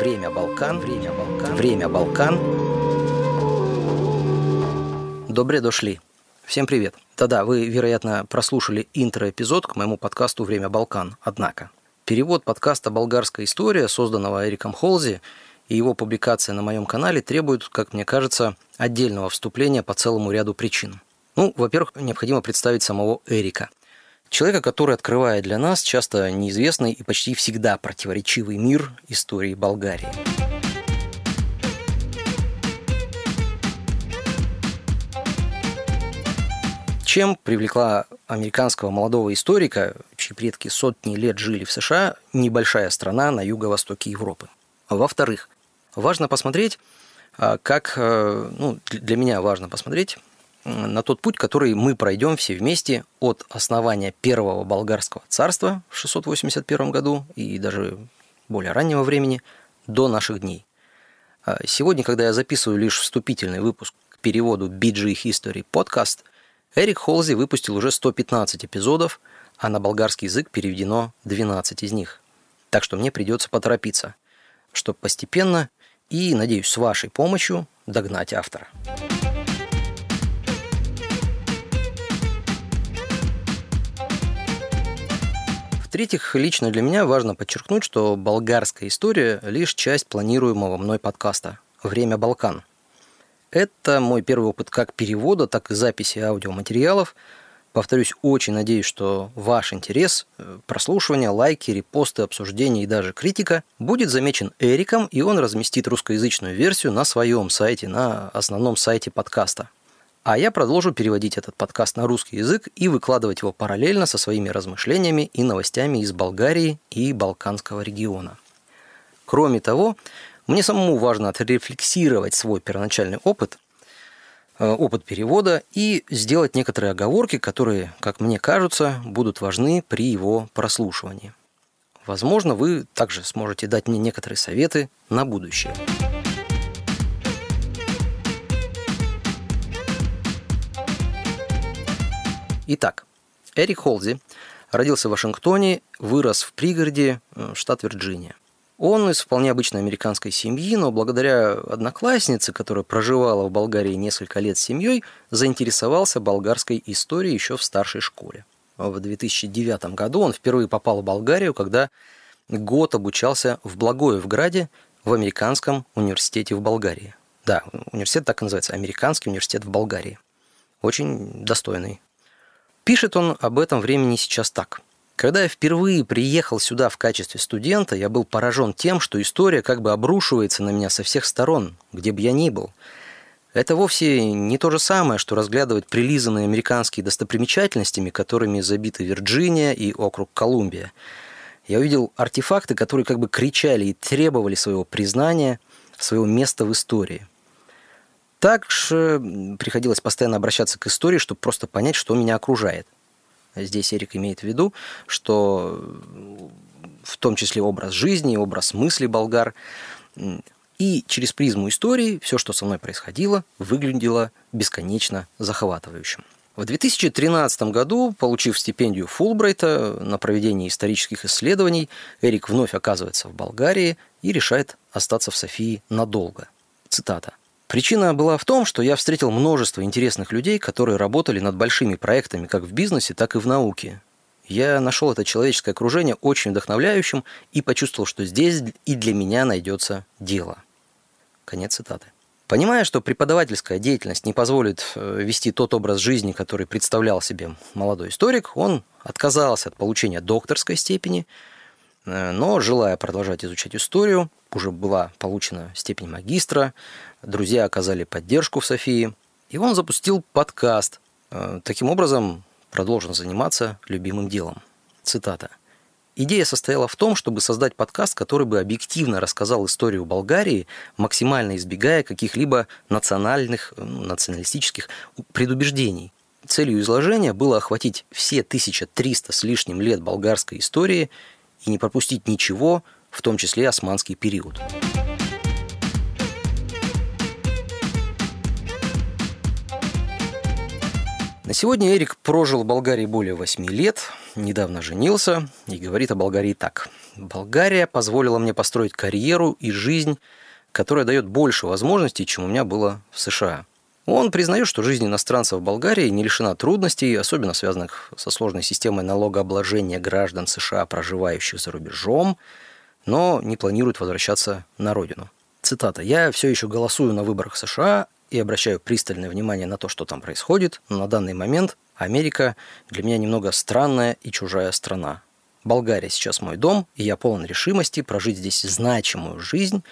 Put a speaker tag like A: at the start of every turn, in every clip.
A: Время Балкан. Время Балкан. Время Балкан. Добре дошли. Всем привет. Да-да, вы, вероятно, прослушали интро-эпизод к моему подкасту «Время Балкан». Однако, перевод подкаста «Болгарская история», созданного Эриком Холзи, и его публикация на моем канале требуют, как мне кажется, отдельного вступления по целому ряду причин. Ну, во-первых, необходимо представить самого Эрика. Человека, который открывает для нас часто неизвестный и почти всегда противоречивый мир истории Болгарии. Чем привлекла американского молодого историка, чьи предки сотни лет жили в США, небольшая страна на юго-востоке Европы? Во-вторых, важно посмотреть, а, как, э, ну, для меня важно посмотреть на тот путь, который мы пройдем все вместе от основания первого болгарского царства в 681 году и даже более раннего времени до наших дней. А сегодня, когда я записываю лишь вступительный выпуск к переводу BG History Podcast, Эрик Холзи выпустил уже 115 эпизодов, а на болгарский язык переведено 12 из них. Так что мне придется поторопиться, чтобы постепенно и, надеюсь, с вашей помощью догнать автора. В-третьих, лично для меня важно подчеркнуть, что болгарская история – лишь часть планируемого мной подкаста «Время Балкан». Это мой первый опыт как перевода, так и записи аудиоматериалов. Повторюсь, очень надеюсь, что ваш интерес, э, прослушивание, лайки, репосты, обсуждения и даже критика будет замечен Эриком, и он разместит русскоязычную версию на своем сайте, на основном сайте подкаста – а я продолжу переводить этот подкаст на русский язык и выкладывать его параллельно со своими размышлениями и новостями из Болгарии и Балканского региона. Кроме того, мне самому важно отрефлексировать свой первоначальный опыт, э, опыт перевода и сделать некоторые оговорки, которые, как мне кажется, будут важны при его прослушивании. Возможно, вы также сможете дать мне некоторые советы на будущее. Итак, Эрик Холзи родился в Вашингтоне, вырос в пригороде, э, штат Вирджиния. Он из вполне обычной американской семьи, но благодаря однокласснице, которая проживала в Болгарии несколько лет с семьей, заинтересовался болгарской историей еще в старшей школе. В 2009 году он впервые попал в Болгарию, когда год обучался в Благоевграде в Американском университете в Болгарии. Да, университет так и называется, Американский университет в Болгарии. Очень достойный Пишет он об этом времени сейчас так. Когда я впервые приехал сюда в качестве студента, я был поражен тем, что история как бы обрушивается на меня со всех сторон, где бы я ни был. Это вовсе не то же самое, что разглядывать прилизанные американские достопримечательностями, которыми забиты Вирджиния и округ Колумбия. Я увидел артефакты, которые как бы кричали и требовали своего признания, своего места в истории. Также приходилось постоянно обращаться к истории, чтобы просто понять, что меня окружает. Здесь Эрик имеет в виду, что в том числе образ жизни, образ мысли болгар. И через призму истории все, что со мной происходило, выглядело бесконечно захватывающим. В 2013 году, получив стипендию Фулбрайта на проведение исторических исследований, Эрик вновь оказывается в Болгарии и решает остаться в Софии надолго. Цитата. Причина была в том, что я встретил множество интересных людей, которые работали над большими проектами как в бизнесе, так и в науке. Я нашел это человеческое окружение очень вдохновляющим и почувствовал, что здесь и для меня найдется дело. Конец цитаты. Понимая, что преподавательская деятельность не позволит э, вести тот образ жизни, который представлял себе молодой историк, он отказался от получения докторской степени, но, желая продолжать изучать историю, уже была получена степень магистра, друзья оказали поддержку в Софии, и он запустил подкаст. Э, таким образом, продолжен заниматься любимым делом. Цитата. Идея состояла в том, чтобы создать подкаст, который бы объективно рассказал историю Болгарии, максимально избегая каких-либо национальных, э, националистических предубеждений. Целью изложения было охватить все 1300 с лишним лет болгарской истории и не пропустить ничего, в том числе османский период. На сегодня Эрик прожил в Болгарии более 8 лет, недавно женился и говорит о Болгарии так. Болгария позволила мне построить карьеру и жизнь, которая дает больше возможностей, чем у меня было в США. Он признает, что жизнь иностранца в Болгарии не лишена трудностей, особенно связанных со сложной системой налогообложения граждан США, проживающих за рубежом, но не планирует возвращаться на родину. Цитата. «Я все еще голосую на выборах США и обращаю пристальное внимание на то, что там происходит, но на данный момент Америка для меня немного странная и чужая страна. Болгария сейчас мой дом, и я полон решимости прожить здесь значимую жизнь,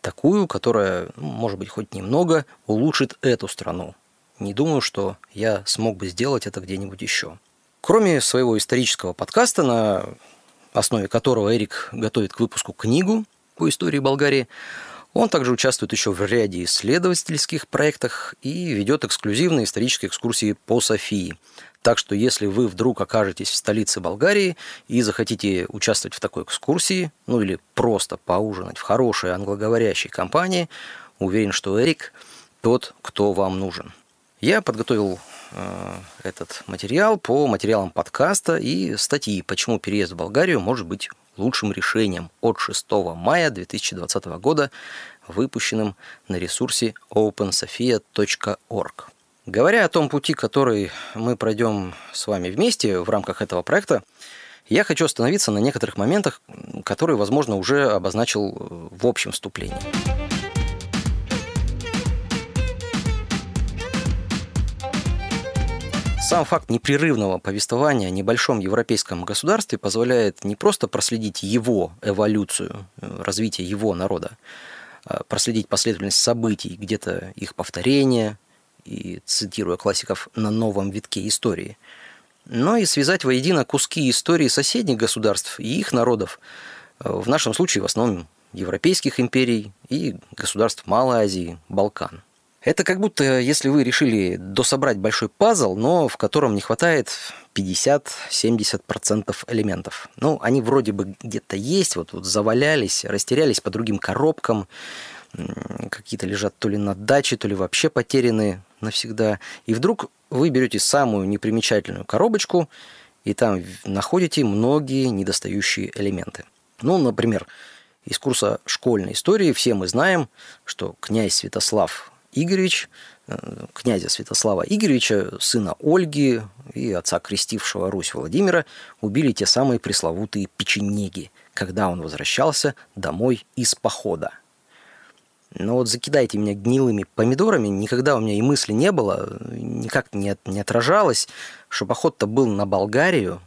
A: такую, которая, ну, может быть, хоть немного улучшит эту страну. Не думаю, что я смог бы сделать это где-нибудь еще. Кроме своего исторического подкаста, на основе которого Эрик готовит к выпуску книгу по истории Болгарии, он также участвует еще в ряде исследовательских проектах и ведет эксклюзивные исторические экскурсии по Софии. Так что если вы вдруг окажетесь в столице Болгарии и захотите участвовать в такой экскурсии, ну или просто поужинать в хорошей англоговорящей компании, уверен, что Эрик тот, кто вам нужен. Я подготовил э, этот материал по материалам подкаста и статьи «Почему переезд в Болгарию может быть лучшим решением» от 6 мая 2020 года, выпущенным на ресурсе opensofia.org. Говоря о том пути, который мы пройдем с вами вместе в рамках этого проекта, я хочу остановиться на некоторых моментах, которые, возможно, уже обозначил э, в общем вступлении. Сам факт непрерывного повествования о небольшом европейском государстве позволяет не просто проследить его эволюцию, э, развитие его народа, а проследить последовательность событий, где-то их повторение, и цитируя классиков, на новом витке истории, но и связать воедино куски истории соседних государств и их народов, в нашем случае в основном европейских империй и государств Малой Азии, Балкан. Это как будто, если вы решили дособрать большой пазл, но в котором не хватает 50-70% элементов. Ну, они вроде бы где-то есть, вот, вот завалялись, растерялись по другим коробкам, какие-то лежат то ли на даче, то ли вообще потеряны навсегда. И вдруг вы берете самую непримечательную коробочку, и там находите многие недостающие элементы. Ну, например, из курса школьной истории все мы знаем, что князь Святослав Игоревич, э, князя Святослава Игоревича, сына Ольги и отца крестившего Русь Владимира, убили те самые пресловутые печенеги, когда он возвращался домой из похода. Но вот закидайте меня гнилыми помидорами, никогда у меня и мысли не было, никак не, не отражалось, что поход-то был на Болгарию,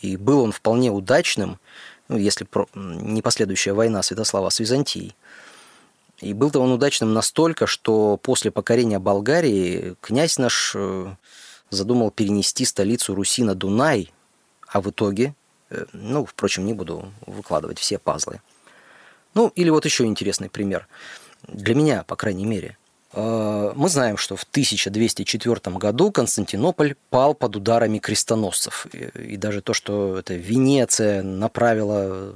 A: и был он вполне удачным, ну, если про, не последующая война Святослава с Византией. И был-то он удачным настолько, что после покорения Болгарии князь наш э, задумал перенести столицу Руси на Дунай, а в итоге, э, ну, впрочем, не буду выкладывать все пазлы. Ну, или вот еще интересный пример – для меня, по крайней мере. Э, мы знаем, что в 1204 году Константинополь пал под ударами крестоносцев. И даже то, что это Венеция направила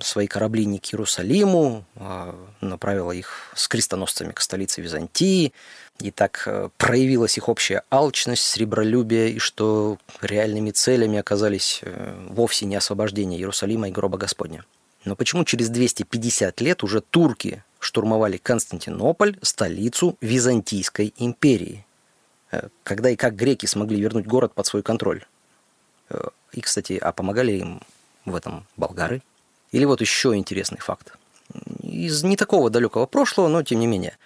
A: свои корабли не к Иерусалиму, а направила их с крестоносцами к столице Византии, и так э, проявилась их общая алчность, сребролюбие, и что реальными целями оказались э, вовсе не освобождение Иерусалима и гроба Господня. Но почему через 250 лет уже турки штурмовали Константинополь, столицу Византийской империи. Э, когда и как греки смогли вернуть город под свой контроль? Э, и, кстати, а помогали им в этом болгары? Или вот еще интересный факт. Из не такого далекого прошлого, но тем не менее.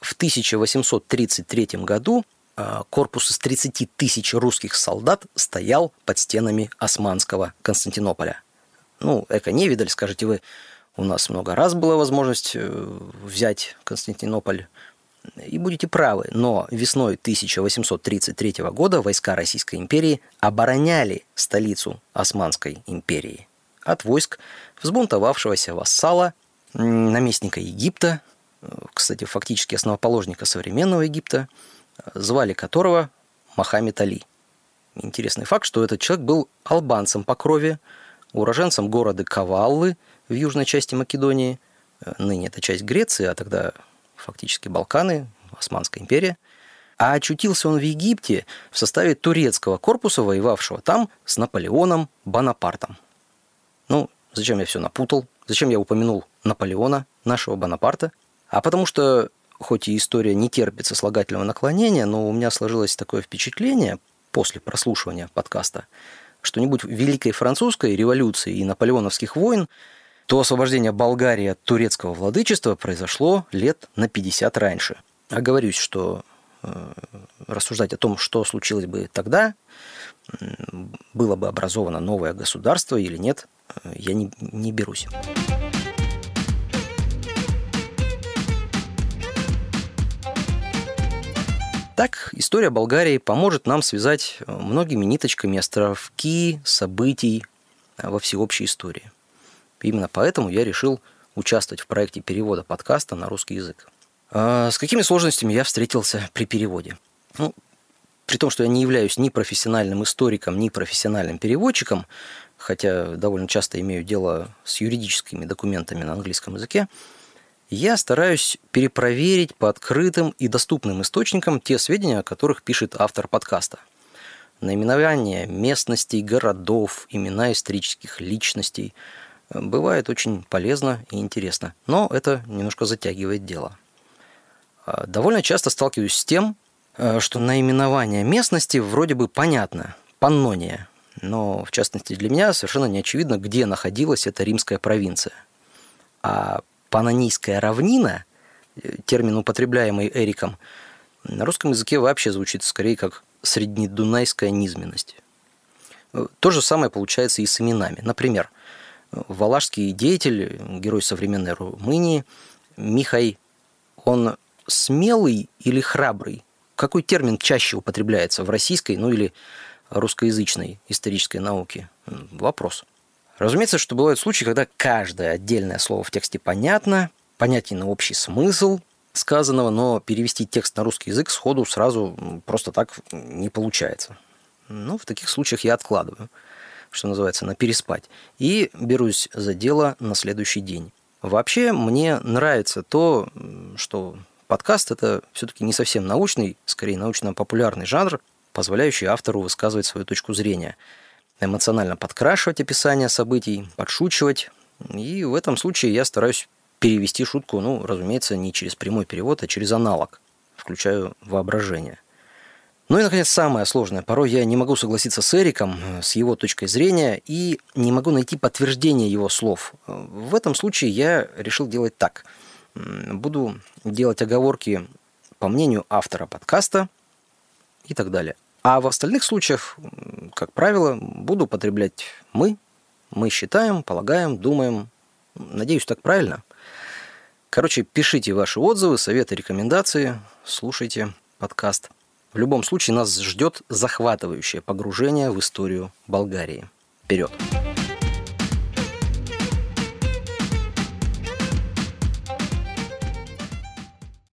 A: В 1833 году э, корпус из 30 тысяч русских солдат стоял под стенами османского Константинополя. Ну, эко-невидаль, скажете вы, у нас много раз была возможность э, взять Константинополь. И будете правы, но весной 1833 года войска Российской империи обороняли столицу Османской империи от войск взбунтовавшегося вассала, наместника Египта, э, кстати, фактически основоположника современного Египта, звали которого Мохаммед Али. Интересный факт, что этот человек был албанцем по крови, уроженцем города Каваллы – в южной части Македонии. Э, ныне это часть Греции, а тогда фактически Балканы, Османская империя. А очутился он в Египте в составе турецкого корпуса, воевавшего там с Наполеоном Бонапартом. Ну, зачем я все напутал, зачем я упомянул Наполеона, нашего Бонапарта, а потому что хоть и история не терпит сослагательного наклонения, но у меня сложилось такое впечатление после прослушивания подкаста, что не будь Великой Французской революции и наполеоновских войн, то освобождение Болгарии от турецкого владычества произошло лет на 50 раньше. Оговорюсь, что э, рассуждать о том, что случилось бы тогда, было бы образовано новое государство или нет, э, я не, не берусь. Так, история Болгарии поможет нам связать э, многими ниточками островки событий э, во всеобщей истории. Именно поэтому я решил участвовать в проекте перевода подкаста на русский язык. А с какими сложностями я встретился при переводе? Ну, при том, что я не являюсь ни профессиональным историком, ни профессиональным переводчиком, хотя довольно часто имею дело с юридическими документами на английском языке, я стараюсь перепроверить по открытым и доступным источникам те сведения, о которых пишет автор подкаста. Наименования местностей, городов, имена исторических личностей бывает очень полезно и интересно, но это немножко затягивает дело. А, довольно часто сталкиваюсь с тем, э, что наименование местности вроде бы понятно, паннония, но в частности для меня совершенно не очевидно, где находилась эта римская провинция. А панонийская равнина, э, термин, употребляемый Эриком, на русском языке вообще звучит скорее как среднедунайская низменность. Э, то же самое получается и с именами. Например, валашский деятель, герой современной Румынии, Михай, он смелый или храбрый? Какой термин чаще употребляется в российской, ну или русскоязычной исторической науке? Вопрос. Разумеется, что бывают случаи, когда каждое отдельное слово в тексте понятно, понятен общий смысл сказанного, но перевести текст на русский язык сходу сразу просто так не получается. Ну, в таких случаях я откладываю, что называется, на переспать, и берусь за дело на следующий день. Вообще, мне нравится то, что подкаст – это все-таки не совсем научный, скорее научно-популярный жанр, позволяющий автору высказывать свою точку зрения – эмоционально подкрашивать описание событий, подшучивать. И в этом случае я стараюсь перевести шутку, ну, разумеется, не через прямой перевод, а через аналог. Включаю воображение. Ну и, наконец, самое сложное. Порой я не могу согласиться с Эриком, с его точкой зрения, и не могу найти подтверждение его слов. В этом случае я решил делать так. Буду делать оговорки по мнению автора подкаста и так далее. А в остальных случаях, как правило, буду употреблять «мы». Мы считаем, полагаем, думаем. Надеюсь, так правильно. Короче, пишите ваши отзывы, советы, рекомендации, слушайте подкаст. В любом случае нас ждет захватывающее погружение в историю Болгарии. Вперед! Вперед!